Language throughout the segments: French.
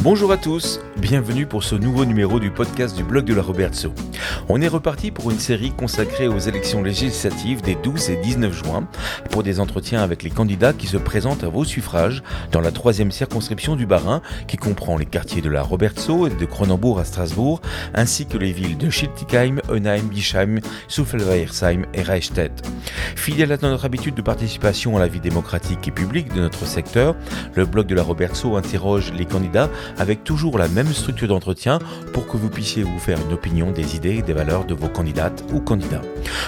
Bonjour à tous, bienvenue pour ce nouveau numéro du podcast du blog de la Robertso. On est reparti pour une série consacrée aux élections législatives des 12 et 19 juin pour des entretiens avec les candidats qui se présentent à vos suffrages dans la troisième circonscription du Bas-Rhin qui comprend les quartiers de la Robertso et de Cronenbourg à Strasbourg ainsi que les villes de Schiltigheim, Onheim, Bischheim, Suffelweiersheim et Reichstätt. Fidèle à notre habitude de participation à la vie démocratique et publique de notre secteur, le blog de la Robertso interroge les candidats avec toujours la même structure d'entretien pour que vous puissiez vous faire une opinion des idées et des valeurs de vos candidates ou candidats.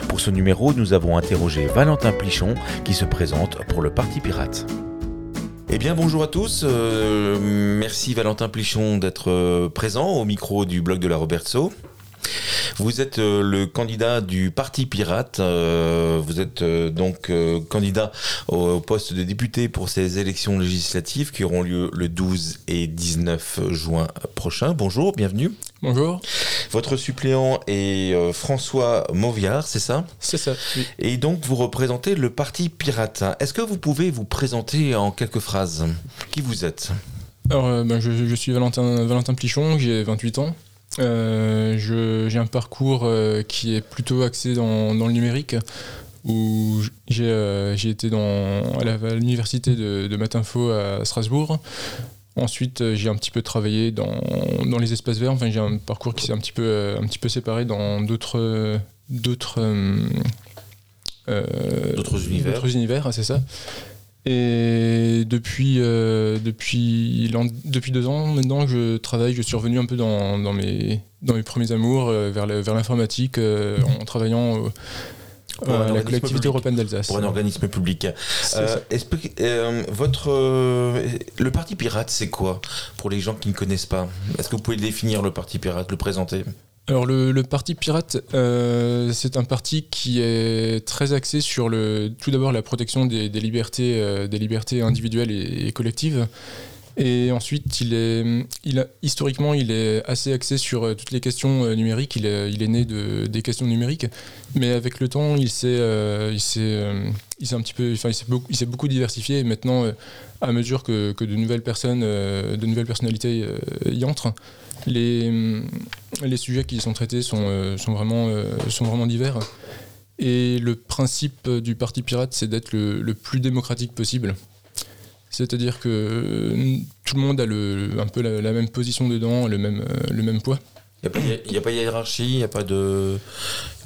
Pour ce numéro, nous avons interrogé Valentin Plichon qui se présente pour le Parti Pirate. Eh bien bonjour à tous, euh, merci Valentin Plichon d'être euh, présent au micro du blog de la Robertso. Vous êtes euh, le candidat du Parti Pirate. Euh, vous êtes euh, donc candidat au poste de député pour ces élections législatives qui auront lieu le 12 et 19 juin prochain. Bonjour, bienvenue. Bonjour. Votre suppléant est François Mauviard, c'est ça? C'est ça. Et donc vous représentez le Parti Pirate. Est-ce que vous pouvez vous présenter en quelques phrases? Qui vous êtes? Alors, ben, je, je, suis Valentin, Valentin Plichon, j'ai 28 ans. Euh, j'ai un parcours euh, qui est plutôt axé dans, dans le numérique, où j'ai euh, été dans, à l'université de, de Matinfo à Strasbourg. Ensuite, j'ai un petit peu travaillé dans, dans les espaces verts. Enfin, j'ai un parcours qui s'est un petit peu, un petit peu séparé dans d'autres, d'autres, univers. D'autres univers, c'est ça. Et depuis, euh, depuis, depuis deux ans maintenant que je travaille, je suis revenu un peu dans, dans mes, dans mes premiers amours euh, vers l'informatique euh, en travaillant à la collectivité européenne d'Alsace. Pour un organisme public. votre, le Parti Pirate, c'est quoi Pour les gens qui ne connaissent pas, est-ce que vous pouvez définir le Parti Pirate, le présenter? Alors le, parti pirate, euh, c'est un parti qui est très axé sur le, tout d'abord la protection des, libertés, euh, des libertés individuelles et, collectives. Et ensuite, il est, il a, historiquement, il est assez axé sur euh, toutes les questions numériques. Il est, il est né de, des questions numériques, mais avec le temps, il s'est, il s'est, il s'est un petit peu, enfin, il s'est beaucoup, beaucoup diversifié. Et maintenant, à mesure que, que, de nouvelles personnes, de nouvelles personnalités y entrent, les, les sujets qui y sont traités sont, euh, sont, vraiment, euh, sont vraiment divers. Et le principe du Parti Pirate, c'est d'être le, le, plus démocratique possible. C'est-à-dire que euh, tout le monde a le, un peu la, même position dedans, le même, le même poids. Il n'y a, pas de hiérarchie, il y a pas de.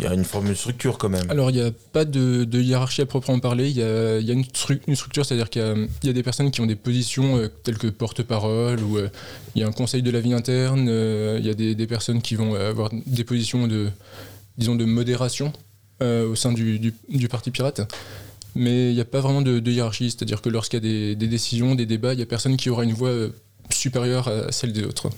Il y a une forme de structure quand même. Alors il n'y a pas de, hiérarchie à proprement parler, il y a, y a une, une, structure, c'est-à-dire qu'il y, y, a des personnes qui ont des positions euh, telles que porte-parole, ou euh, il y a un conseil de la vie interne, euh, il y a des, des, personnes qui vont avoir des positions de, disons, de modération au sein du, du, du, Parti Pirate. Mais il n'y a pas vraiment de, hiérarchie, c'est-à-dire que lorsqu'il y a des, des, décisions, des débats, il n'y a personne qui aura une voix supérieure à celle des autres.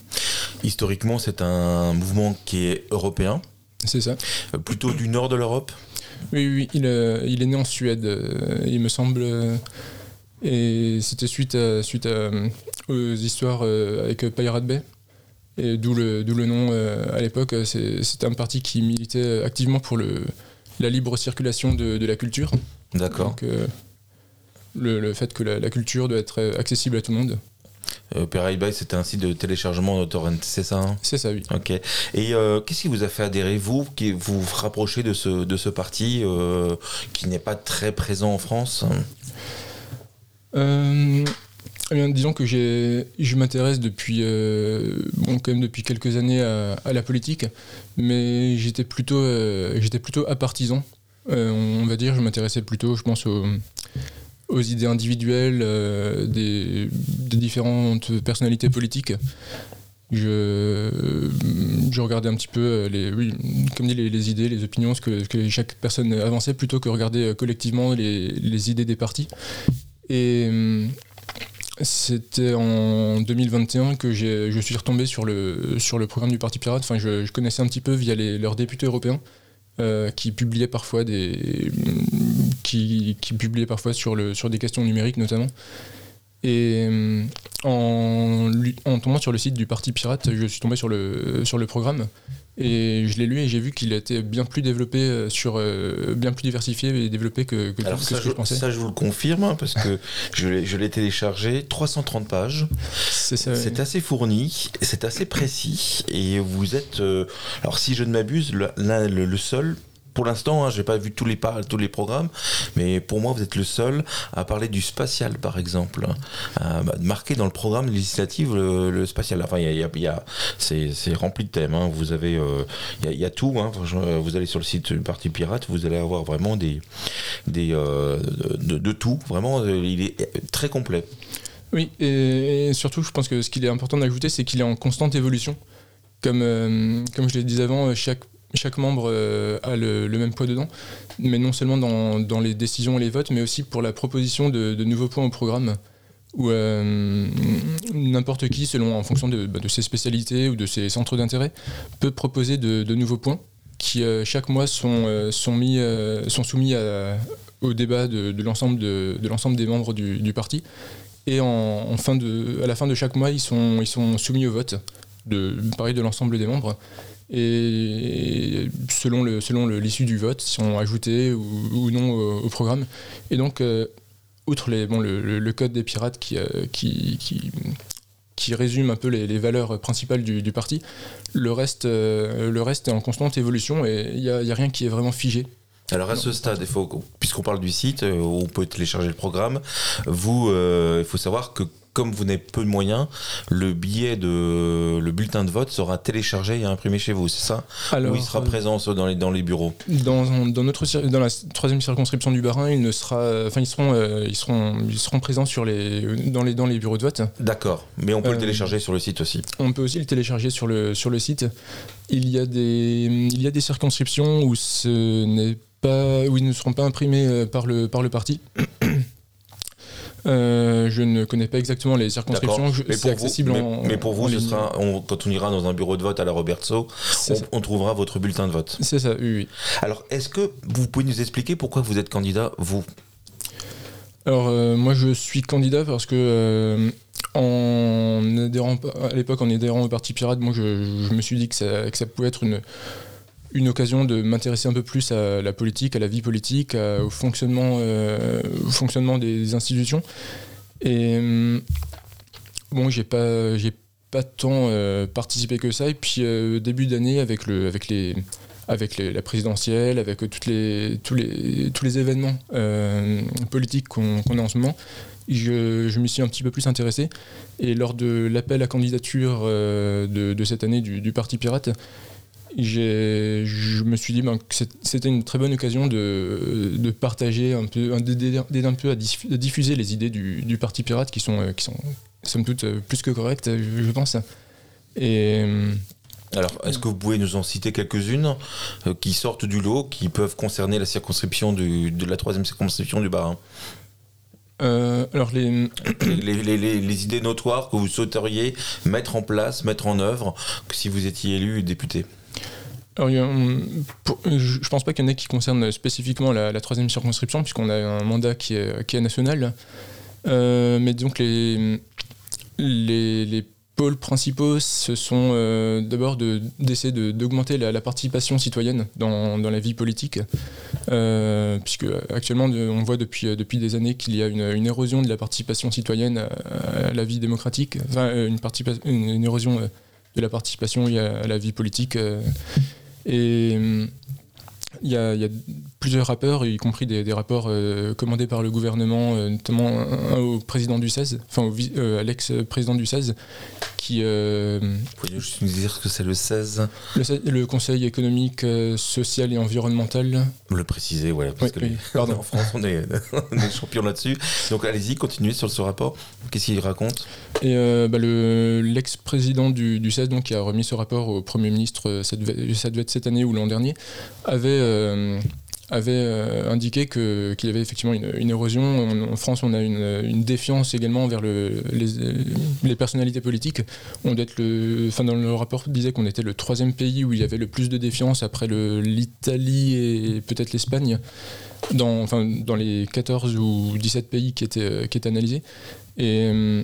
Historiquement, c'est un mouvement qui est européen. C'est ça. Euh, plutôt du nord de l'Europe Oui, oui, il, euh, il, est né en Suède, euh, il me semble. et c'était suite, à, suite aux histoires avec Pirate Bay. Et d'où le, le nom à l'époque. C'était un parti qui militait activement pour le, la libre circulation de, de la culture. D'accord. Donc, le, le, fait que la, la culture doit être accessible à tout le monde. Euh, c'était un site de téléchargement de torrent, c'est ça hein C'est ça, oui. Ok. Et euh, qu'est-ce qui vous a fait adhérer, vous, qui vous, rapprochez de ce, de ce parti euh, qui n'est pas très présent en France euh, eh bien, disons que je m'intéresse depuis, bon, quand même depuis quelques années à, à la politique, mais j'étais plutôt, j'étais plutôt apartisan. on va dire, je m'intéressais plutôt, je pense, au aux idées individuelles euh, des, différentes personnalités politiques. Je, regardais un petit peu euh, les, oui, comme dit, les, idées, les opinions, ce que, que, chaque personne avançait, plutôt que regarder euh, collectivement les, idées des partis. Et c'était en 2021 que je suis retombé sur le, sur le programme du Parti Pirate. Enfin, je, connaissais un petit peu via leurs députés européens. Euh, qui publiait parfois des qui, qui, publiait parfois sur le sur des questions numériques notamment et euh, en, en tombant sur le site du parti pirate je suis tombé sur le sur le programme Et je l'ai lu et j'ai vu qu'il était bien plus développé euh, sur euh, bien plus diversifié et développé que, que, Alors que ça, ce que je pensais. ça, je vous le confirme hein, parce que je l'ai- je téléchargé, 330 pages. C'est assez fourni, c'est assez précis et vous êtes, euh, alors si je ne m'abuse, le, le- le seul. Pour l'instant, hein, j'ai pas vu tous les, tous les programmes, mais pour moi, vous êtes le seul à parler du spatial, par exemple, à bah, marquer dans le programme législatif le, spatial. Enfin, il y a, y c'est, rempli de thèmes. hein. Vous avez, euh, il y, a- tout. hein. Franchement, Vous allez sur le site du Parti Pirate, vous allez avoir vraiment des, des euh, de, tout. Vraiment, euh, il est très complet. Oui, et, surtout, je pense que ce qu'il est important d'ajouter, c'est qu'il est en constante évolution. Comme, euh, comme je l'ai dit avant, chaque, chaque membre euh, a le, même poids dedans, mais non seulement dans, les décisions et les votes, mais aussi pour la proposition de, nouveaux points au programme, où euh, n'importe qui, selon en fonction de, bah, de ses spécialités ou de ses centres d'intérêt, peut proposer de, nouveaux points qui euh, chaque mois sont, sont, mis, sont soumis au débat de, l'ensemble de, de l'ensemble des membres du, parti. Et à la fin de chaque mois, ils sont, soumis au vote, de l'ensemble des membres. Et selon le selon le- l'issue du vote, ils sont ajoutés ou, ou non au, au programme. Et donc, euh, outre les, bon, le, le- code des pirates qui, euh, qui, qui, qui résume un peu les, les valeurs principales du, du parti, le reste, euh, le reste est en constante évolution et il n'y a, rien qui est vraiment figé. Alors à ce stade, puisqu'on parle du site où on peut télécharger le programme, vous, il faut savoir que comme vous n'avez peu de moyens, le billet de le bulletin de vote sera téléchargé et imprimé chez vous, c'est ça Alors, Ou il sera euh, présent dans les, dans les bureaux Dans, dans, notre, dans la troisième circonscription du Bas-Rhin, il ne sera, enfin, ils, seront, euh, ils, seront, ils seront présents sur les, dans, les, dans les bureaux de vote. D'accord, mais on peut le Euh, télécharger sur le site aussi. On peut aussi le télécharger sur le, sur le site. Il y, a des, il y a des circonscriptions où, ce n'est pas, où ils ne seront pas imprimés euh, par le, par le parti. Euh, je ne connais pas exactement les circonscriptions. D'accord. Je- Mais, C'est pour accessible vous, en mais, mais pour vous, en ce ligne. sera, on- quand on ira dans un bureau de vote à la Robertso, on, trouvera votre bulletin de vote. C'est ça, oui, oui. Alors, est-ce que vous pouvez nous expliquer pourquoi vous êtes candidat, vous? Alors euh, moi je suis candidat parce que euh, en adhérant à l'époque en adhérant au parti pirate, moi je, je me suis dit que ça, que ça pouvait être une une occasion de m'intéresser un peu plus à la politique, à la vie politique, au fonctionnement euh, au fonctionnement des institutions. Et hum, bon j'ai pas j'ai pas tant euh, participé que ça et puis euh, début d'année avec le avec les avec la présidentielle, avec toutes les, tous, les, tous les événements politiques qu'on a en ce moment, je, je suis un petit peu plus intéressé. Et lors de l'appel à candidature de, cette année du, Parti Pirate, je me suis dit ben, que c'était une très bonne occasion de, de partager un peu, un- d'aider un peu à, diffu- à diffuser les idées du, du Parti Pirate qui sont, euh, qui sont somme toute euh, plus que correctes, je, pense. Et. euh, Alors, est-ce que vous pouvez nous en citer quelques-unes euh, qui sortent du lot, qui peuvent concerner la circonscription du- de la troisième circonscription du Bas-Rhin euh, alors, les, les, les- les- les idées notoires que vous souhaiteriez mettre en place, mettre en œuvre, si vous étiez élu député? Alors, pour- je pense pas qu'il y en ait qui concernent spécifiquement la, troisième circonscription, puisqu'on a un mandat qui est, national. Euh, mais donc les, les, les pôles principaux, ce sont euh, d'abord de- d'essayer de- d'augmenter la, participation citoyenne dans, dans la vie politique, euh, puisque actuellement on voit depuis, depuis des années qu'il y a une, une érosion de la participation citoyenne à, la vie démocratique, enfin euh, une, une, une érosion euh, de la participation à la vie politique. Et hum, il y a plusieurs rapports, y compris des, des rapports euh, commandés par le gouvernement, euh, notamment un, un au président du 16, enfin au vi- euh, à l'ex-président du 16, qui Vous pouvez juste nous dire que c'est le 16 le, se- le Conseil économique, social et environnemental. Le préciser, voilà. Parce Oui, que oui, les- pardon. en France, on est, on est champion là-dessus. Donc allez-y, continuez sur ce rapport. Qu'est-ce qu'il raconte? Et bah, le- l'ex-président du, du 16, donc, qui a remis ce rapport au Premier ministre, euh, ça devait, être cette année ou l'an dernier, avait, avait euh, indiqué que- qu'il y avait effectivement une, érosion. En, France, on a une, défiance également envers le- les, personnalités politiques. On doit le, enfin, dans le rapport, disait qu'on était le troisième pays où il y avait le plus de défiance après l'Italie et peut-être l'Espagne. Dans, enfin, dans les 14 ou 17 pays qui étaient, qui étaient analysés. Et, euh,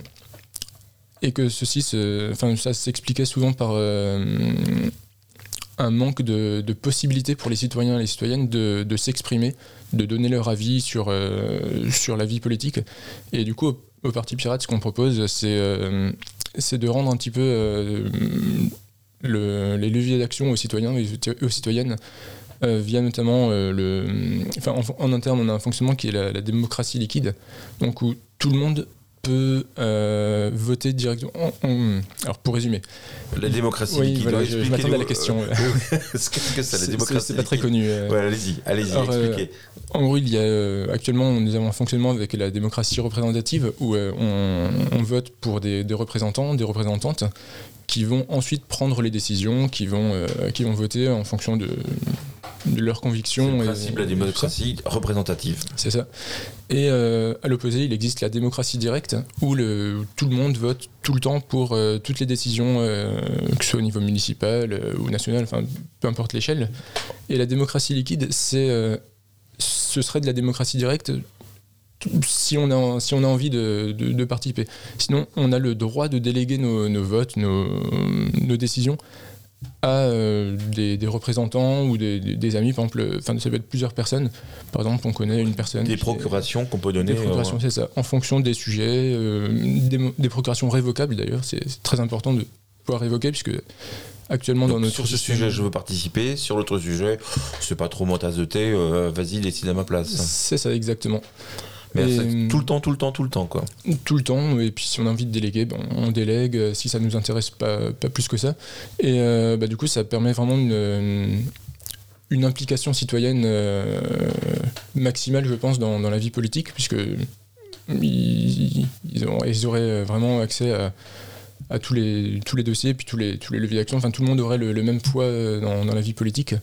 et que ceci, enfin, ça s'expliquait souvent par euh, un manque de, possibilités pour les citoyens et les citoyennes de, s'exprimer, de donner leur avis sur, euh, sur la vie politique. Et du coup, au, Parti Pirate, ce qu'on propose, c'est euh, de rendre un petit peu euh, le, les leviers d'action aux citoyens et aux citoyennes euh, via notamment le. Enfin, en, en, interne, on a un fonctionnement qui est la, la, démocratie liquide, donc où tout le monde peut euh, voter directement. En, en, alors pour résumer. La démocratie oui, liquide. Voilà, je, je m'attendais à la question. Qu'est-ce que c'est la démocratie C'est pas très connu. Ouais, allez-y, allez-y, expliquez. En gros, il y a actuellement nous avons un fonctionnement avec la démocratie représentative où on, on, vote pour des, des, représentants, des représentantes qui vont ensuite prendre les décisions, qui vont, euh, qui vont voter en fonction de, de leurs convictions. Le principe de la démocratie représentative. C'est ça. Et euh, à l'opposé, il existe la démocratie directe, où, le, où, tout le monde vote tout le temps pour euh, toutes les décisions, euh, que ce soit au niveau municipal ou national, enfin peu importe l'échelle. Et la démocratie liquide, c'est, ce serait de la démocratie directe si on a, si on a envie de, de, de, participer. Sinon, on a le droit de déléguer nos, nos votes, nos, nos, décisions à euh, des, des, représentants ou des, des, amis, par exemple, enfin ça peut être plusieurs personnes. Par exemple, on connaît une personne. Des procurations qu'on peut donner. Des procurations, euh... c'est ça. En fonction des sujets, euh, des, procurations révocables d'ailleurs, c'est très important de pouvoir révoquer puisque actuellement Donc, dans notre sur ce sujet je veux participer sur l'autre sujet c'est pas trop mon tasse de thé euh, vas-y décide à ma place c'est ça exactement mais et, tout le temps, tout le temps, tout le temps, quoi. Tout le temps. Et puis si on a envie de déléguer, ben, on délègue. Si ça nous intéresse pas, pas plus que ça. Et euh, bah, du coup, ça permet vraiment une, une implication citoyenne euh, maximale, je pense, dans, dans, la vie politique, puisque ils, ils, ont, ils auraient vraiment accès à, à tous les, tous les dossiers, puis tous les, tous les leviers d'action. Enfin, tout le monde aurait le, le même poids dans, dans la vie politique.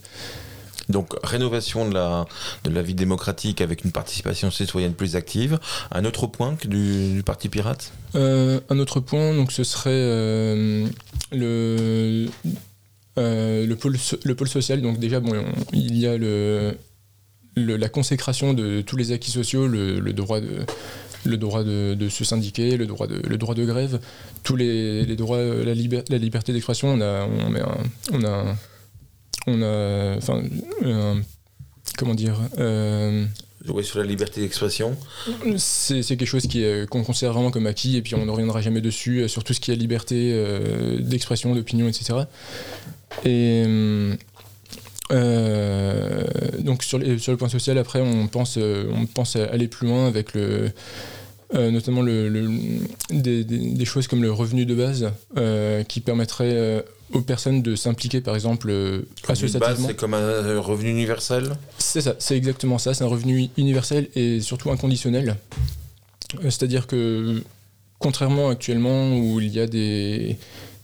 Donc rénovation de la, de la vie démocratique avec une participation citoyenne plus active. Un autre point que du, du Parti Pirate? Euh, Un autre point, donc ce serait euh, le, euh, le, pôle, le pôle social. Donc déjà, bon, on, il y a le, la consécration de tous les acquis sociaux, le, le droit de le droit de, se syndiquer, le droit de, le droit de grève, tous les, les droits, la, la liberté d'expression, on a, on a on a, enfin, euh, comment dire. Euh, oui, sur la liberté d'expression. C'est quelque chose qu'on qu considère vraiment comme acquis et puis on ne reviendra jamais dessus sur tout ce qui est liberté euh, d'expression, d'opinion, etc. Et euh, donc sur, les, sur, le point social, après, on pense, on pense aller plus loin avec le. Euh, notamment le, le, des, des, des, choses comme le revenu de base euh, qui permettrait aux personnes de s'impliquer par exemple associativement. C'est comme un revenu universel C'est ça, c'est exactement ça, c'est un revenu universel et surtout inconditionnel. C'est-à-dire que contrairement actuellement où il y a des,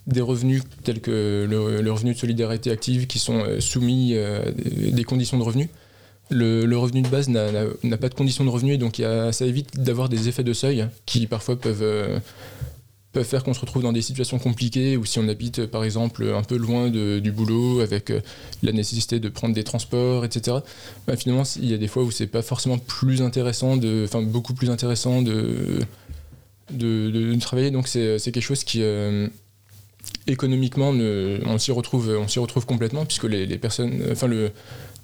des revenus tels que le, le, revenu de solidarité active qui sont soumis à des conditions de revenus, le, le, revenu de base n'a pas de conditions de revenu et donc y a, ça évite d'avoir des effets de seuil qui parfois peuvent, euh, faire qu'on se retrouve dans des situations compliquées ou si on habite par exemple un peu loin du boulot avec euh, la nécessité de prendre des transports, etc. Bah, finalement, il y a des fois où c'est pas forcément plus intéressant, de, enfin beaucoup plus intéressant de, de, de travailler. Donc c'est quelque chose qui euh, économiquement on s'y retrouve, on s'y retrouve complètement puisque les, personnes, enfin le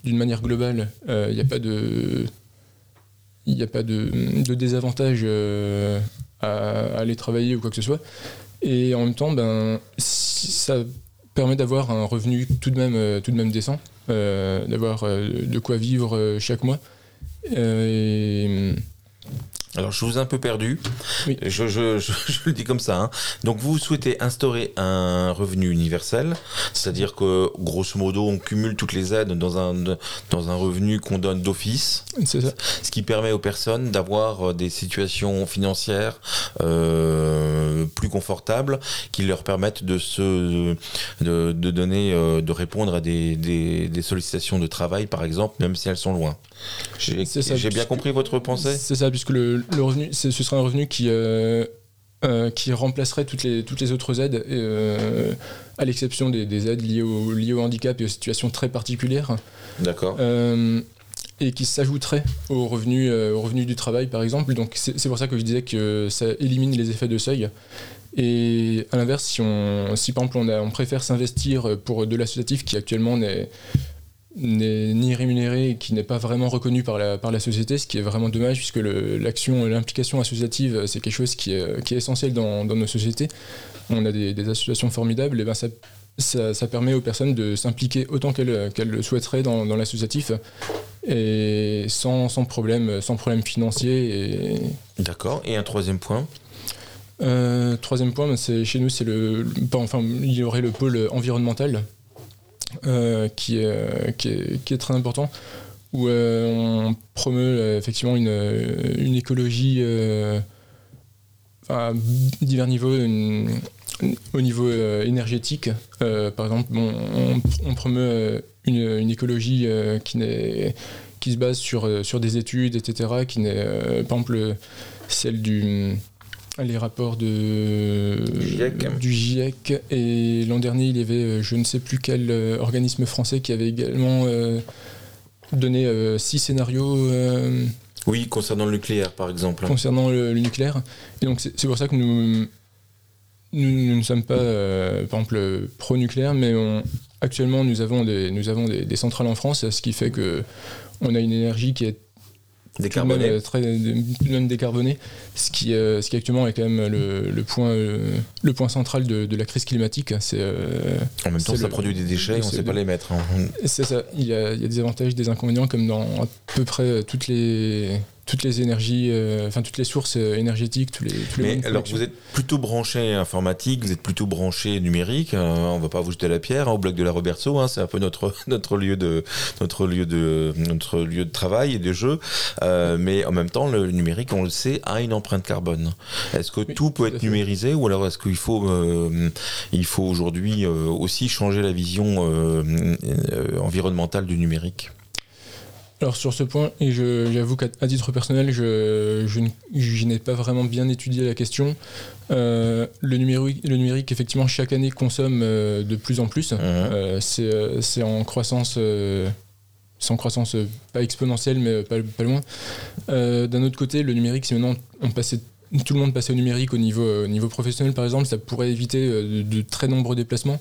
d'une manière globale, il euh, n'y a pas de, il a pas de, de désavantage à, aller travailler ou quoi que ce soit. Et en même temps, ben, ça permet d'avoir un revenu tout de même, euh, tout de même décent, euh, d'avoir de quoi vivre chaque mois. et, alors je vous ai un peu perdu, oui. je, je, je, je, le dis comme ça. Hein. Donc vous souhaitez instaurer un revenu universel, c'est-à-dire que grosso modo on cumule toutes les aides dans un, dans un revenu qu'on donne d'office, ce qui permet aux personnes d'avoir des situations financières euh, plus confortables, qui leur permettent de se de, de donner, euh, de répondre à des, des, des sollicitations de travail par exemple, même si elles sont loin. J'ai bien compris votre pensée C'est ça, puisque le, le revenu, ce serait un revenu qui, euh, euh, qui remplacerait toutes les, toutes les autres aides, euh, à l'exception des, des, aides liées au, liées au handicap et aux situations très particulières. D'accord. et qui s'ajouterait au revenu, au revenu du travail, par exemple. Donc c'est pour ça que je disais que ça élimine les effets de seuil. Et à l'inverse, si, on, si par exemple on, on préfère s'investir pour de l'associatif qui actuellement n'est n'est ni rémunéré et qui n'est pas vraiment reconnu par la, par la société, ce qui est vraiment dommage puisque l'action, l'implication associative, c'est quelque chose qui est, qui est essentiel dans, dans, nos sociétés. On a des, des associations formidables, et ben ça, ça, ça, permet aux personnes de s'impliquer autant qu'elles le souhaiteraient dans, dans l'associatif et sans, sans, problème, sans problème financier. Et... D'accord. Et un troisième point? Euh, Troisième point, ben, chez nous, c'est le, enfin, il y aurait le pôle environnemental. Euh, qui, est, qui, est, très important, où euh, on promeut euh, effectivement une, une écologie à divers niveaux, au niveau énergétique. par exemple, bon, on, on, promeut une, une écologie qui, qui se base sur, sur des études, etc., qui n'est, par exemple, celle du les rapports de, GIEC. du GIEC. Et l'an dernier, il y avait euh, je ne sais plus quel euh, organisme français qui avait également euh, donné six scénarios. Oui, concernant le nucléaire, par exemple. Concernant le, le nucléaire. Et donc, c'est pour ça que nous, nous, nous ne sommes pas, par exemple, pro-nucléaire, mais on, actuellement, nous avons, des, nous avons des, des, centrales en France, ce qui fait que on a une énergie qui est décarboné. Même, très même décarboné, ce qui, euh, ce qui actuellement est quand même le, le point, euh, le point central de, de, la crise climatique. C'est, euh, en même temps, ça le, produit des déchets, on ne sait pas les mettre. Hein. C'est ça, il y, a, il y, a, des avantages, des inconvénients, comme dans à peu près toutes les, toutes les énergies, euh, enfin toutes les sources énergétiques, tous les. Tous les Mais alors vous êtes plutôt branché informatique, vous êtes plutôt branché numérique. Euh, on va pas vous jeter la pierre hein, au bloc de la Roberto. Hein, c'est un peu notre notre lieu de notre lieu de notre lieu de travail et de jeu. Euh, mais en même temps, le numérique, on le sait, a une empreinte carbone. Est-ce que oui, tout peut être numérisé ou alors est-ce qu'il faut euh, il faut aujourd'hui euh, aussi changer la vision euh, environnementale du numérique? Alors sur ce point, et j'avoue qu'à titre personnel, je, je, je n'ai pas vraiment bien étudié la question. Euh, le, numérique, le numérique, effectivement, chaque année consomme euh, de plus en plus. Mmh. Euh, c'est en croissance, c'est croissance pas exponentielle, mais pas, pas loin. D'un autre côté, le numérique, si maintenant on passait tout le monde passait au numérique au niveau, au niveau professionnel, par exemple, ça pourrait éviter de, de très nombreux déplacements.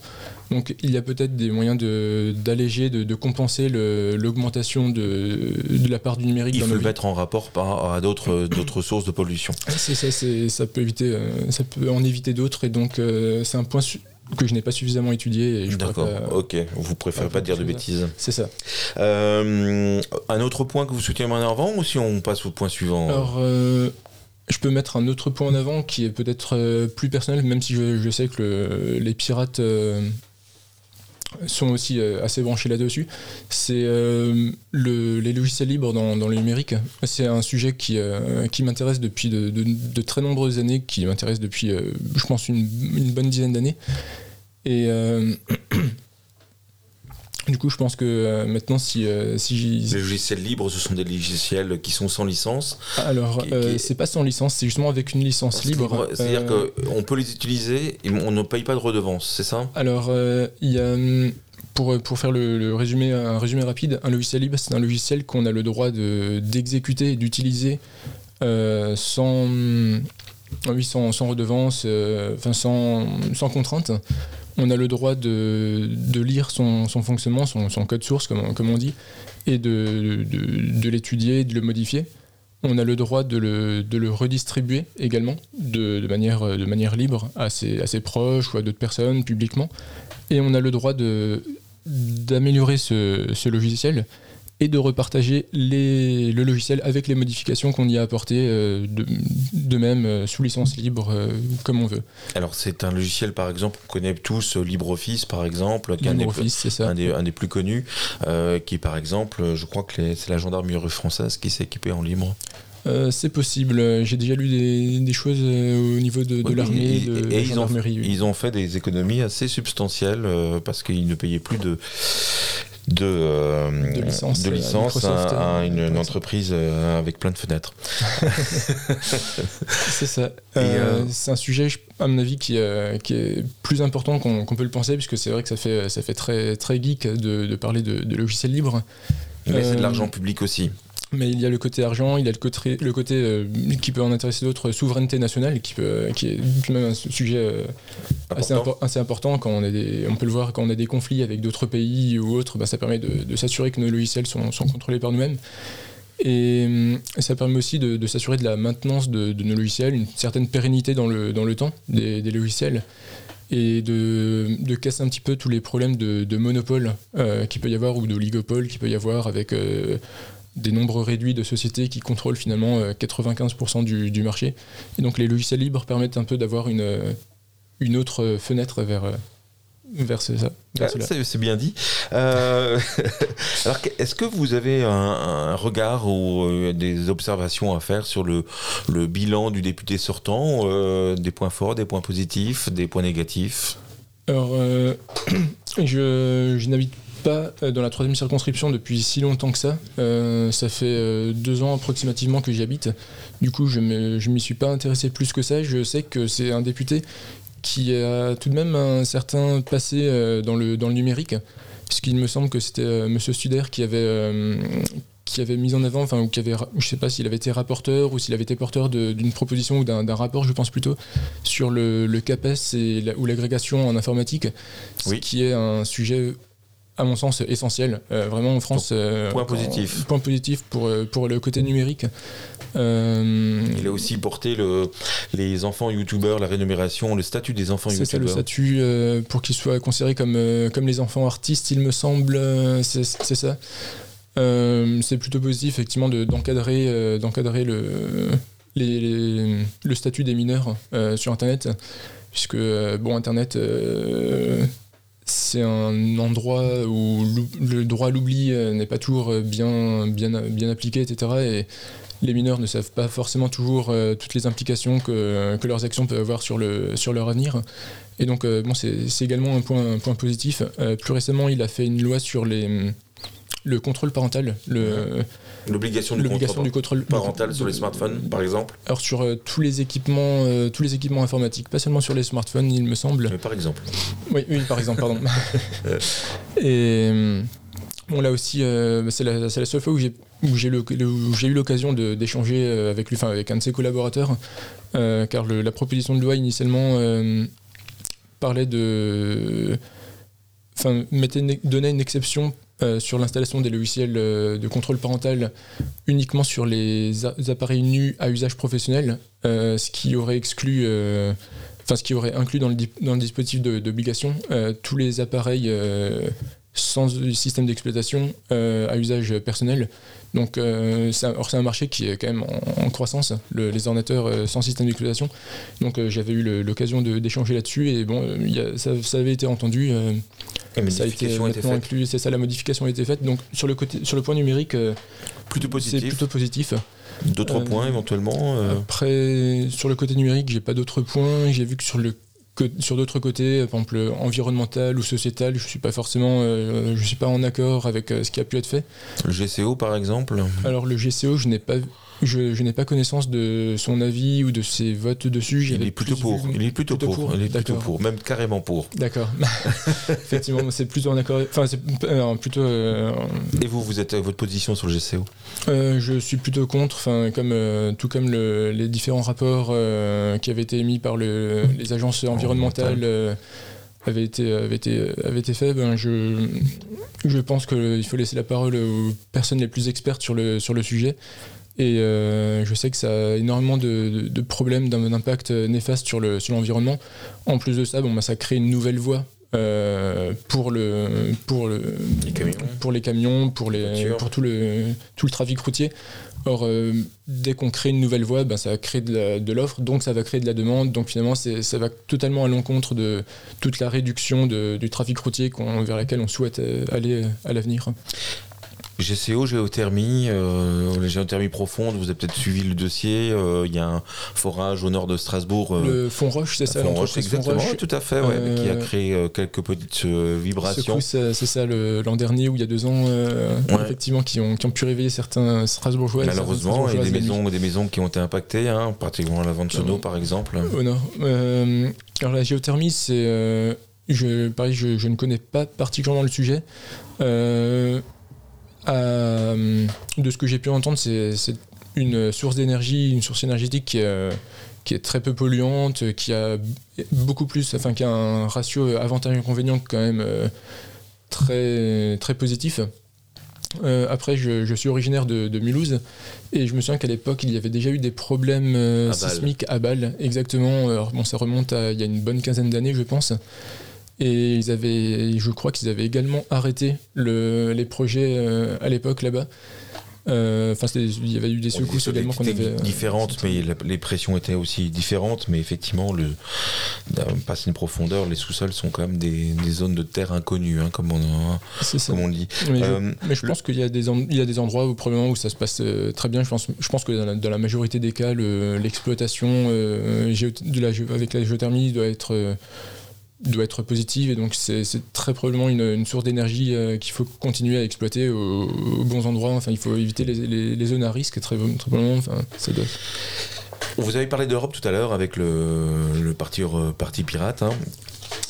Donc il y a peut-être des moyens d'alléger, de, de, de, compenser l'augmentation de, la part du numérique. Il faut le mettre en rapport par, à d'autres sources de pollution. C'est ça, ça peut, éviter, ça peut en éviter d'autres et donc c'est un point que je n'ai pas suffisamment étudié. D'accord, ok. Vous préférez pas, pas dire de bêtises. C'est ça. Euh, un autre point que vous mettre en avant ou si on passe au point suivant? Alors, euh, je peux mettre un autre point en avant qui est peut-être euh, plus personnel, même si je, sais que le, les pirates euh, sont aussi euh, assez branchés là-dessus. C'est le, les logiciels libres dans, le numérique. C'est un sujet qui, m'intéresse depuis de, de, de, très nombreuses années, qui m'intéresse depuis, je pense, une, une bonne dizaine d'années. Et Du coup, je pense que euh, maintenant, si, euh, si les logiciels libres, ce sont des logiciels qui sont sans licence. Alors, euh, c'est pas sans licence, c'est justement avec une licence libre. libre C'est-à-dire qu'on peut les utiliser et on ne paye pas de redevance, c'est ça? Alors, il y a hum, pour, pour faire le, le, résumé, un résumé rapide, un logiciel libre, c'est un logiciel qu'on a le droit d'exécuter et d'utiliser euh, sans, oui, sans, sans redevance, euh, enfin sans, sans contrainte on a le droit de, lire son, fonctionnement, son, code source, comme, on dit, et de, de, l'étudier, de le modifier. On a le droit de le, redistribuer également, de, manière, libre, à ses, proches ou à d'autres personnes, publiquement. Et on a le droit d'améliorer ce logiciel et de repartager les, le logiciel avec les modifications qu'on y a apportées, euh, de, de, même euh, sous licence libre, euh, comme on veut. Alors c'est un logiciel par exemple, on connaît tous LibreOffice par exemple, qui est un, des, un, des, un des plus connus, euh, qui par exemple, je crois que c'est la gendarmerie française qui s'est équipée en libre. Euh, c'est possible. J'ai déjà lu des, des choses euh, au niveau de, de l'armée et, de et, et ils, ont, oui. ils ont fait des économies assez substantielles euh, parce qu'ils ne payaient plus de de, euh, de licence, de licence à, à, à, une, une entreprise euh, avec plein de fenêtres. c'est ça. Euh, c'est un sujet, à mon avis, qui, qui est plus important qu'on qu peut le penser, puisque c'est vrai que ça fait, ça fait très, très geek de, de parler de, de logiciels libres. Mais c'est de l'argent public aussi. Mais il y a le côté argent, il y a le côté, le côté euh, qui peut en intéresser d'autres, souveraineté nationale, qui, peut, qui est même un sujet euh, assez, impor- assez important quand on, a des, on peut le voir quand on a des conflits avec d'autres pays ou autres, bah, ça permet de, de s'assurer que nos logiciels sont, sont contrôlés par nous-mêmes. Et euh, ça permet aussi de, de s'assurer de la maintenance de, de nos logiciels, une certaine pérennité dans le, dans le temps des, des logiciels et de, de casser un petit peu tous les problèmes de, de monopole euh, qu'il peut y avoir ou d'oligopole qu'il peut y avoir avec euh, des nombres réduits de sociétés qui contrôlent finalement euh, 95% du, du marché. Et donc les logiciels libres permettent un peu d'avoir une, euh, une autre fenêtre vers, euh, vers ce- ça. vers Ah, cela. c'est bien dit. Euh, alors, est-ce que vous avez un, un regard ou euh, des observations à faire sur le, le bilan du député sortant euh, Des points forts, des points positifs, des points négatifs? Alors, euh, je, je pas euh, dans la troisième circonscription depuis si longtemps que ça. Euh, ça fait euh, deux ans approximativement que j'y habite. Du coup, je ne m'y suis pas intéressé plus que ça. Je sais que c'est un député qui a tout de même un certain passé dans, le, dans le numérique. Puisqu'il me semble que c'était Monsieur Studer qui avait, qui avait mis en avant, enfin, ou qui avait, je sais pas s'il avait été rapporteur ou s'il avait été porteur d'une proposition ou d'un rapport, je pense plutôt, sur le, le CAPES et la- ou l'agrégation en informatique, ce qui est un sujet, à mon sens, essentiel. Euh, vraiment en France. euh, point en- positif. Point positif pour, euh, pour le côté numérique. Euh, Il a aussi porté le, les enfants youtubeurs, la rémunération, le statut des enfants C'est ça le youtubeurs. statut pour qu'ils soient considérés comme, comme les enfants artistes, il me semble. c'est ça. C'est plutôt positif, effectivement, de- d'encadrer euh, d'encadrer le, les- les- le statut des mineurs sur Internet. Puisque, bon, Internet, c'est un endroit où le droit à l'oubli euh, n'est pas toujours euh, bien, bien, bien appliqué, etc. Et les mineurs ne savent pas forcément toujours euh, toutes les implications que, que leurs actions peuvent avoir sur, le, sur leur avenir. Et donc, bon, c'est également un point, un point positif. Plus récemment, il a fait une loi sur les, le contrôle parental. Le, L'obligation du contrôle du contrôle parental sur les smartphones, par exemple. Alors, sur euh, tous, les équipements, euh, tous les équipements informatiques, pas seulement sur les smartphones, il me semble. Mais par exemple. Oui, oui, par exemple, pardon. Et euh, bon, là aussi, euh, c'est la, la seule fois où j'ai eu l'occasion d'échanger avec lui, enfin avec un de ses collaborateurs, car le- la proposition de loi initialement parlait de, enfin donnait une exception sur l'installation des logiciels euh, de contrôle parental uniquement sur les appareils nus à usage professionnel, euh, ce qui aurait exclu euh, enfin ce qui aurait inclus dans le, dans le dispositif d'obligation euh, tous les appareils euh, sans système d'exploitation euh, à usage personnel. Donc euh, c'est un, marché qui est quand même en, croissance, le- les ordinateurs euh, sans système d'exploitation. Donc euh, j'avais eu l'occasion d'échanger là-dessus et bon, euh, ça avait été entendu. La ça a été modification a été maintenant faite. inclus, c'est ça, la modification a été faite. Donc sur le, côté, sur le point numérique, euh, Plutôt c'est positif. plutôt positif. D'autres Euh, points éventuellement euh, Après, sur le côté numérique, j'ai pas d'autres points. J'ai vu que sur le sur d'autres côtés, par exemple environnemental ou sociétal, je suis pas forcément, euh, je suis pas en accord avec euh, ce qui a pu être fait. Le GCO, par exemple. Alors le GCO, je n'ai pas, je, je n'ai pas connaissance de son avis ou de ses votes dessus. Il est plutôt plus pour. Il est plutôt, plutôt pour. pour, Il est plutôt pour. Même carrément pour. D'accord. Effectivement, c'est plutôt en accord. Enfin, c'est euh, plutôt. euh, Et vous, vous êtes votre position sur le GCO Euh, je suis plutôt contre, enfin comme tout comme le- les différents rapports qui avaient été émis par le- les agences environnementales avaient été avaient été avaient été faits. Ben, je je pense qu'il faut laisser la parole aux personnes les plus expertes sur le sur le sujet. Et euh, je sais que ça a énormément de, de- de problèmes, d'impact néfaste sur le sur l'environnement. En plus de ça, bon, bah, ça crée une nouvelle voie euh, pour le pour le Les camions. pour les camions, pour, les, pour tout, le, tout le trafic routier. Or, euh, dès qu'on crée une nouvelle voie, ben, ça va créer de l'offre, donc ça va créer de la demande. Donc finalement, ça va totalement à l'encontre de toute la réduction de- du trafic routier vers laquelle on souhaite aller à l'avenir. GCO, géothermie, euh, la géothermie profonde, vous avez peut-être suivi le dossier. euh, Il y a un forage au nord de Strasbourg. euh, Le fond roche, c'est ça Fond Roche, Fond exactement, Roche. tout à fait, ouais, qui a Euh, créé quelques petites vibrations. C'est ça l'an dernier ou il y a deux ans, Ouais. effectivement, qui ont, qui ont pu réveiller certains Strasbourgeois. et Malheureusement, et Strasbourgeoises des maisons, des maisons qui ont été impactées, hein, particulièrement la Vansono Ouais. par exemple. Au nord. Euh, alors la géothermie, c'est, je, pareil, je, je ne connais pas particulièrement le sujet. Euh, de ce que j'ai pu entendre, c'est une source d'énergie, une source énergétique qui est, qui est très peu polluante, qui a beaucoup plus, enfin qui a un ratio avantage-inconvénient quand même très, très positif. Euh, après, je, suis originaire de, Mulhouse et je me souviens qu'à l'époque, il y avait déjà eu des problèmes euh, sismiques à Bâle, exactement. bon, ça remonte à il y a une bonne quinzaine d'années, je pense. Et ils avaient, je crois qu'ils avaient également arrêté les projets euh, à l'époque là-bas. Euh, enfin, il y avait eu des secousses également qu'on avait. Euh, différentes, mais les pressions étaient aussi différentes. Mais effectivement, le, passer une profondeur, les sous-sols sont quand même des, zones de terre inconnues, hein, comme, on, comme on dit. Mais, je, pense qu'il y, a des il y a des endroits où, probablement où ça se passe très bien. Je pense, je pense que dans la, majorité des cas, l'exploitation avec la géothermie doit être doit être positive et donc c'est très probablement une, source d'énergie euh, qu'il faut continuer à exploiter aux, bons endroits. Enfin, il faut éviter les, zones à risque très, probablement. Enfin, Vous avez parlé d'Europe tout à l'heure avec le, parti, euh, parti pirate. Hein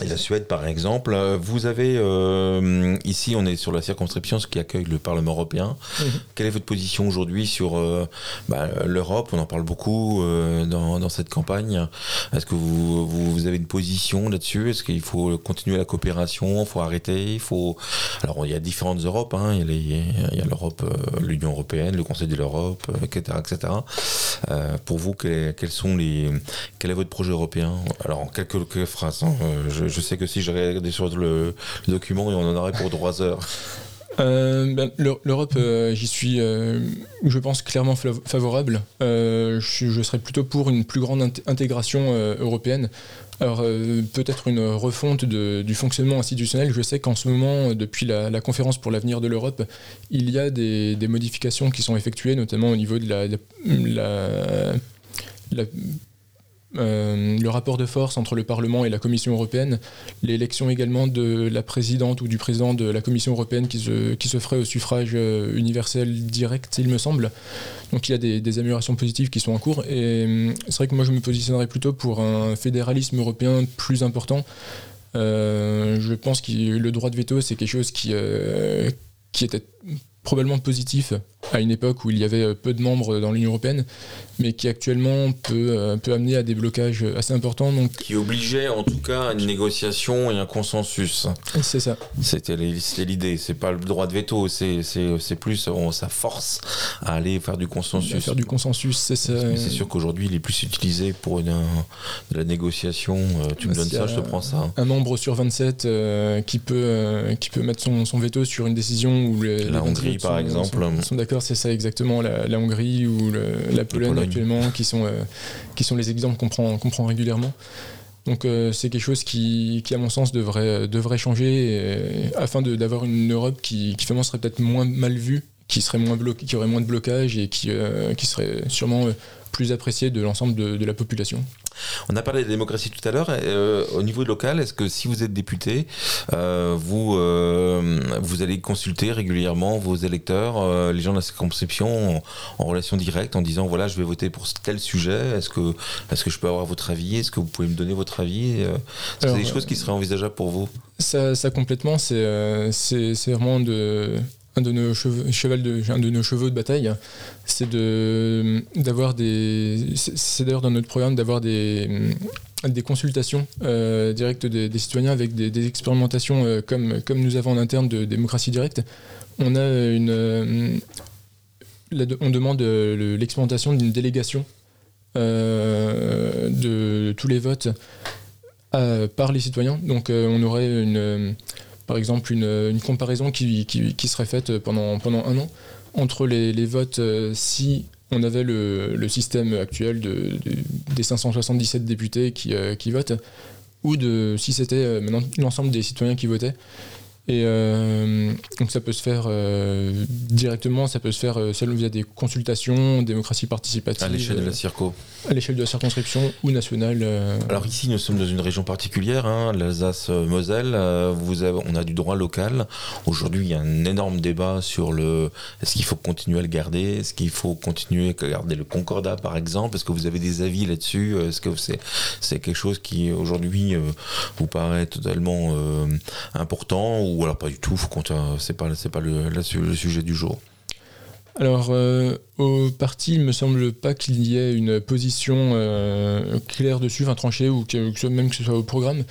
la Suède, par exemple. Euh, vous avez euh, ici, on est sur la circonscription, ce qui accueille le Parlement européen. Mhm. Quelle est votre position aujourd'hui sur euh, bah, l'Europe? On en parle beaucoup dans, cette campagne. Est-ce que vous, vous, avez une position là-dessus? Est-ce qu'il faut continuer la coopération? Il faut arrêter? Il faut. Alors, il y a différentes Europes. Hein. Il y a l'Europe, l'Union européenne, le Conseil de l'Europe, etc., etc. pour vous, quels, sont les quel est votre projet européen? Alors, en quelques, phrases. Hein, je, je sais que si je regardais sur le, document, on en aurait pour trois heures. Euh, ben, L'Europe, euh, j'y suis, euh, je pense, clairement favorable. Je, serais plutôt pour une plus grande intégration européenne. Alors, peut-être une refonte du fonctionnement institutionnel. Je sais qu'en ce moment, depuis la, conférence pour l'avenir de l'Europe, il y a des, modifications qui sont effectuées, notamment au niveau de la euh, le rapport de force entre le Parlement et la Commission européenne, l'élection également de la présidente ou du président de la Commission européenne qui se, ferait au suffrage euh, universel direct, il me semble. Donc il y a des, améliorations positives qui sont en cours. Et euh, c'est vrai que moi je me positionnerais plutôt pour un fédéralisme européen plus important. je pense que le droit de veto, c'est quelque chose qui, qui était probablement positif à une époque où il y avait euh, peu de membres dans l'Union européenne, mais qui actuellement peut, euh, peut amener à des blocages assez importants. Donc... Qui obligeait en tout cas à une négociation et un consensus. C'est ça. C'était l'idée, c'est pas le droit de veto, c'est plus on, ça force à aller faire du consensus. faire du consensus, c'est ça. C'est sûr qu'aujourd'hui il est plus utilisé pour une, de la négociation. Euh, tu me donnes ça, je te prends ça. Un membre sur 27 qui, peut, qui peut mettre son, son, veto sur une décision où les, la Hongrie par exemple sont d'accord c'est ça exactement, la, Hongrie ou la, Pologne, actuellement, qui sont, euh, qui sont les exemples qu'on prend, prend régulièrement. Donc euh, c'est quelque chose qui, qui, à mon sens, devrait, devrait changer afin d'avoir une Europe qui, qui serait peut-être moins mal vue, qui, serait moins bloqué, qui aurait moins de blocage et qui, euh, qui serait sûrement plus appréciée de l'ensemble de, la population. On a parlé de démocratie tout à l'heure. Euh, au niveau local, est-ce que si vous êtes député, euh, vous, euh, vous allez consulter régulièrement vos électeurs, les gens de la circonscription, en, relation directe, en disant voilà, je vais voter pour tel sujet. Est-ce que, est que je peux avoir votre avis Est-ce que vous pouvez me donner votre avis C'est des choses qui seraient envisageables pour vous? Ça, ça complètement, c'est vraiment de de nos chevaux, de, de nos chevaux de bataille, c'est de d'avoir des, c'est d'ailleurs dans notre programme d'avoir des des consultations euh, directes des, citoyens avec des, expérimentations euh, comme, comme nous avons en interne de démocratie directe. On a une, euh, on demande l'expérimentation d'une délégation de tous les votes par les citoyens. Donc on aurait une par exemple une, comparaison qui, serait faite pendant, pendant un an entre les, votes euh, si on avait le, système actuel de, des 577 députés qui, euh, qui votent, ou de si c'était euh, maintenant l'ensemble des citoyens qui votaient. Et euh, donc ça peut se faire euh, directement, ça peut se faire euh, via des consultations, démocratie participative. À l'échelle de la circo. À l'échelle de la circonscription ou nationale. Alors ici, nous sommes dans une région particulière, hein, l'Alsace-Moselle. on a du droit local. Aujourd'hui, il y a un énorme débat sur le est-ce qu'il faut continuer à le garder, est-ce qu'il faut continuer à garder le Concordat, par exemple? Est-ce que vous avez des avis là-dessus? Est-ce que c'est c'est quelque chose qui aujourd'hui vous paraît totalement important ou alors pas du tout, c'est pas, pas le, le sujet du jour alors, euh, au parti, il me semble pas qu'il y ait une position euh, claire dessus, enfin tranchée, ou que, même que ce soit au programme.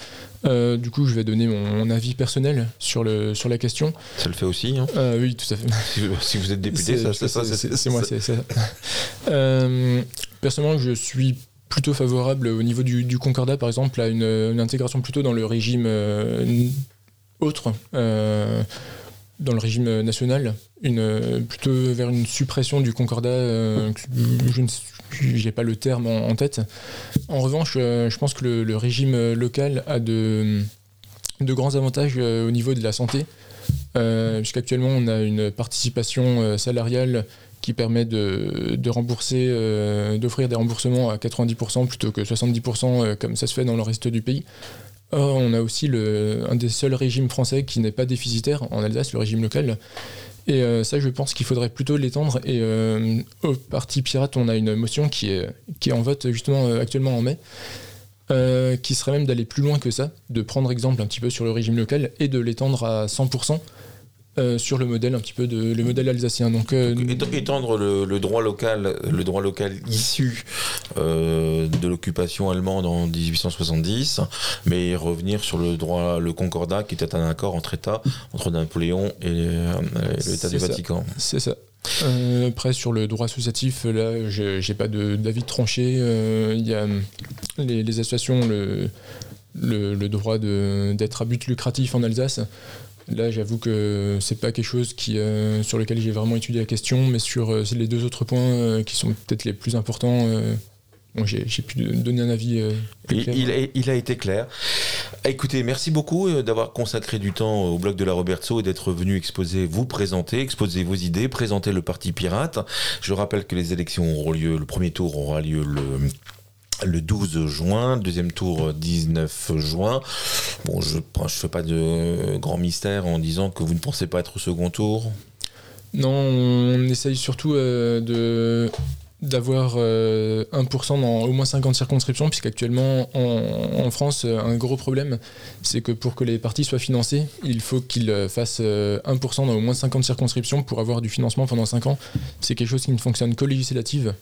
Euh, du coup, je vais donner mon, avis personnel sur, le, sur la question. Ça le fait aussi hein Oui, tout à fait. Si, vous êtes député, ça, c'est moi, c'est ça. personnellement, je suis plutôt favorable au niveau du, Concordat, par exemple, à une, une, intégration plutôt dans le régime autre dans le régime national, une, plutôt vers une suppression du concordat. Euh, je n'ai pas le terme en, tête. En revanche, euh, je pense que le, régime local a de, de grands avantages euh, au niveau de la santé, puisqu'actuellement on a une participation salariale qui permet de, de rembourser, d'offrir des remboursements à 90% plutôt que 70% comme ça se fait dans le reste du pays. On a aussi un des seuls régimes français qui n'est pas déficitaire en Alsace, le régime local. Et euh, ça, je pense qu'il faudrait plutôt l'étendre. Et euh, au Parti Pirate, on a une motion qui est, qui est en vote justement euh, actuellement en mai, qui serait même d'aller plus loin que ça, de prendre exemple un petit peu sur le régime local et de l'étendre à 100%. Euh, sur le modèle un petit peu de le modèle alsacien. Donc, euh, étendre le, droit local, le droit local issu euh, de l'occupation allemande en 1870, mais revenir sur le droit, le Concordat, qui était un accord entre États, entre Napoléon et, l'État du Vatican. C'est ça. après, sur le droit associatif, là, j'ai pas d'avis tranché. Il y a les, associations, le, le, le droit d'être à but lucratif en Alsace. Là, j'avoue que c'est pas quelque chose qui, euh, sur lequel j'ai vraiment étudié la question, mais sur euh, les deux autres points euh, qui sont peut-être les plus importants, j'ai pu donner un avis. Il, a, été clair. Écoutez, merci beaucoup d'avoir consacré du temps au blog de la Roberto et d'être venu exposer, vous présenter, exposer vos idées, présenter le Parti Pirate. Je rappelle que les élections auront lieu, le premier tour aura lieu le le 12 juin, deuxième tour 19 juin. Bon, je ne fais pas de grand mystère en disant que vous ne pensez pas être au second tour. Non, on essaye surtout euh, de d'avoir 1% euh, dans au moins 50 circonscriptions, puisqu'actuellement en, France, un gros problème, c'est que pour que les partis soient financés, il faut qu'ils fassent 1% euh, dans au moins 50 circonscriptions pour avoir du financement pendant 5 ans. C'est quelque chose qui ne fonctionne que législative.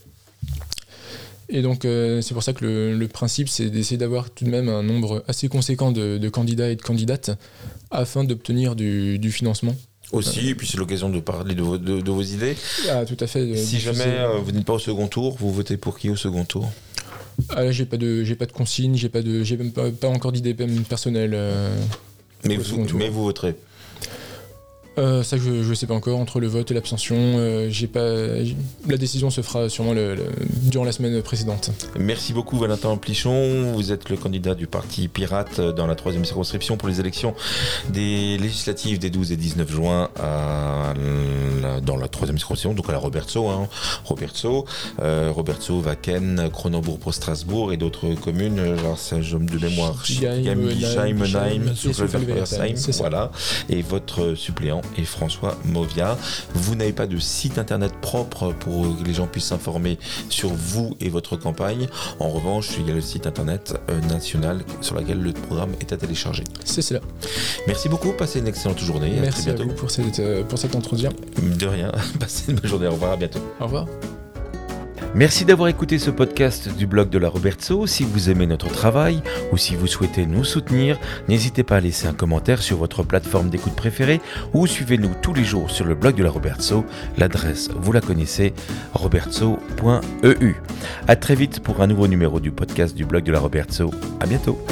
Et donc, euh, c'est pour ça que le, principe, c'est d'essayer d'avoir tout de même un nombre assez conséquent de, candidats et de candidates afin d'obtenir du, financement. Aussi, et puis c'est l'occasion de parler de, vos idées. Ah, tout à fait. Si jamais euh, vous n'êtes pas au second tour, vous votez pour qui au second tour? Ah là, j'ai pas de, j'ai pas de consigne, j'ai pas de, j'ai même pas, encore d'idée personnelle. Euh, mais, mais vous voterez. Euh, ça, je ne sais pas encore. Entre le vote et l'abstention, euh, j'ai pas. La décision se fera sûrement le, durant la semaine précédente. Merci beaucoup, Valentin Plichon. Vous êtes le candidat du parti Pirate dans la troisième circonscription pour les élections des législatives des 12 et 19 juin à dans la troisième circonscription, donc à la Robertso. Hein. Robertso, euh, Robertso, Wacken, Chronobourg pour Strasbourg et d'autres communes, genre de mémoire, Gamsheim, Menheim, Voilà. Et votre suppléant et François Movia. Vous n'avez pas de site internet propre pour que les gens puissent s'informer sur vous et votre campagne. En revanche, il y a le site internet euh, national sur lequel le programme est à télécharger. C'est cela. Merci beaucoup, passez une excellente journée. Merci à, vous pour, cette, euh, pour cet entretien. De rien, passez une bonne journée. Au revoir, à bientôt. Au revoir. Merci d'avoir écouté ce podcast du blog de la Robertso. Si vous aimez notre travail ou si vous souhaitez nous soutenir, n'hésitez pas à laisser un commentaire sur votre plateforme d'écoute préférée ou suivez-nous tous les jours sur le blog de la Robertso. L'adresse, vous la connaissez, robertso.eu. A très vite pour un nouveau numéro du podcast du blog de la Robertso. À bientôt.